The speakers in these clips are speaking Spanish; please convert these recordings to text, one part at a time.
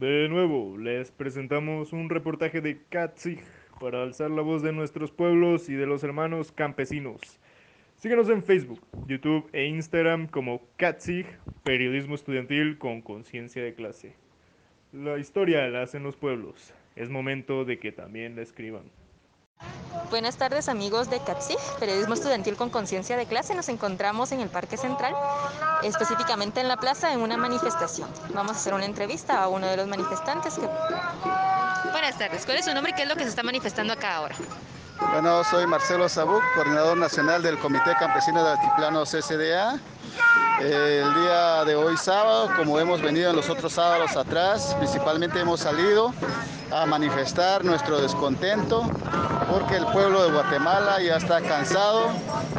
De nuevo, les presentamos un reportaje de Katzig para alzar la voz de nuestros pueblos y de los hermanos campesinos. Síguenos en Facebook, YouTube e Instagram como Katzig, periodismo estudiantil con conciencia de clase. La historia la hacen los pueblos. Es momento de que también la escriban. Buenas tardes amigos de CAPSIG, Periodismo Estudiantil con Conciencia de Clase. Nos encontramos en el Parque Central, específicamente en la plaza, en una manifestación. Vamos a hacer una entrevista a uno de los manifestantes. Que... Buenas tardes, ¿cuál es su nombre y qué es lo que se está manifestando acá ahora? Bueno, soy Marcelo Sabuc, coordinador nacional del Comité Campesino del Altiplano CCDA. El día de hoy sábado, como hemos venido en los otros sábados atrás, principalmente hemos salido a manifestar nuestro descontento porque el pueblo de Guatemala ya está cansado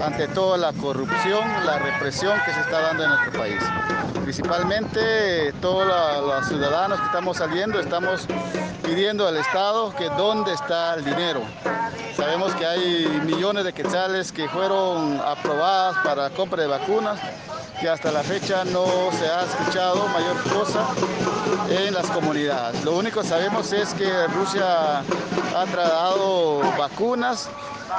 ante toda la corrupción, la represión que se está dando en nuestro país. Principalmente todos los ciudadanos que estamos saliendo estamos pidiendo al Estado que dónde está el dinero. Sabemos que hay millones de quetzales que fueron aprobadas para compra de vacunas, que hasta la fecha no se ha escuchado mayor cosa en las comunidades. Lo único que sabemos es que Rusia ha trasladado vacunas,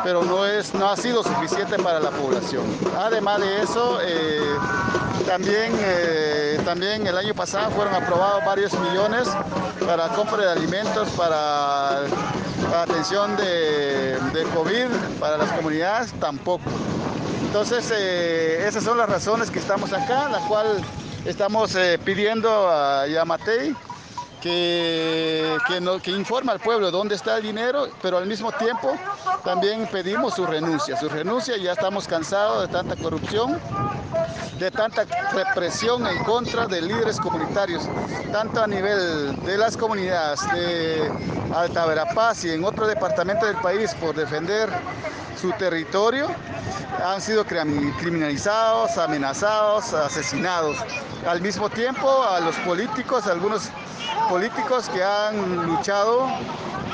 pero no, es, no ha sido suficiente para la población. Además de eso, eh, también, eh, también el año pasado fueron aprobados varios millones para compra de alimentos, para, atención de COVID, para las comunidades, tampoco. Entonces, eh, esas son las razones que estamos acá, la cual estamos eh, pidiendo a Yamatei que, que, que informe al pueblo dónde está el dinero, pero al mismo tiempo también pedimos su renuncia. Su renuncia, ya estamos cansados de tanta corrupción, de tanta represión en contra de líderes comunitarios, tanto a nivel de las comunidades de Alta Verapaz y en otros departamentos del país por defender su territorio, han sido criminalizados, amenazados, asesinados. Al mismo tiempo, a los políticos, algunos políticos que han luchado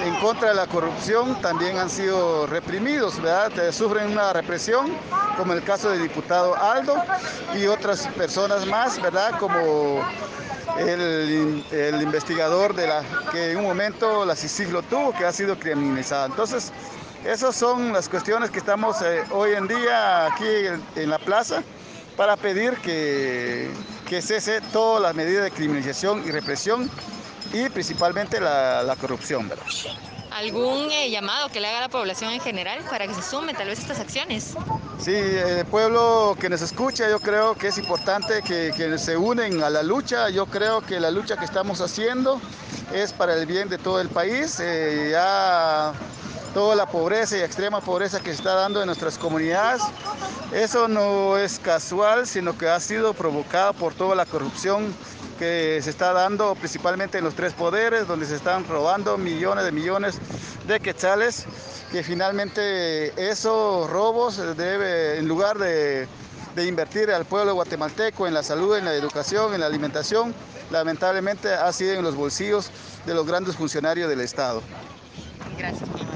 en contra de la corrupción también han sido reprimidos, ¿verdad? Sufren una represión, como el caso del diputado Aldo y otras personas más, ¿verdad? Como el, investigador de la que en un momento la CICIG lo tuvo, que ha sido criminalizado. Entonces, esas son las cuestiones que estamos eh, hoy en día aquí en, la plaza para pedir que, que cese todas las medidas de criminalización y represión y principalmente la, corrupción. ¿verdad? ¿Algún eh, llamado que le haga a la población en general para que se sume tal vez a estas acciones? Sí, el pueblo que nos escucha, yo creo que es importante que, que se unen a la lucha. Yo creo que la lucha que estamos haciendo es para el bien de todo el país. Eh, ya toda la pobreza y extrema pobreza que se está dando en nuestras comunidades. Eso no es casual, sino que ha sido provocado por toda la corrupción que se está dando principalmente en los tres poderes, donde se están robando millones de millones de quetzales, que finalmente esos robos debe, en lugar de, de invertir al pueblo guatemalteco en la salud, en la educación, en la alimentación, lamentablemente ha sido en los bolsillos de los grandes funcionarios del Estado. Gracias.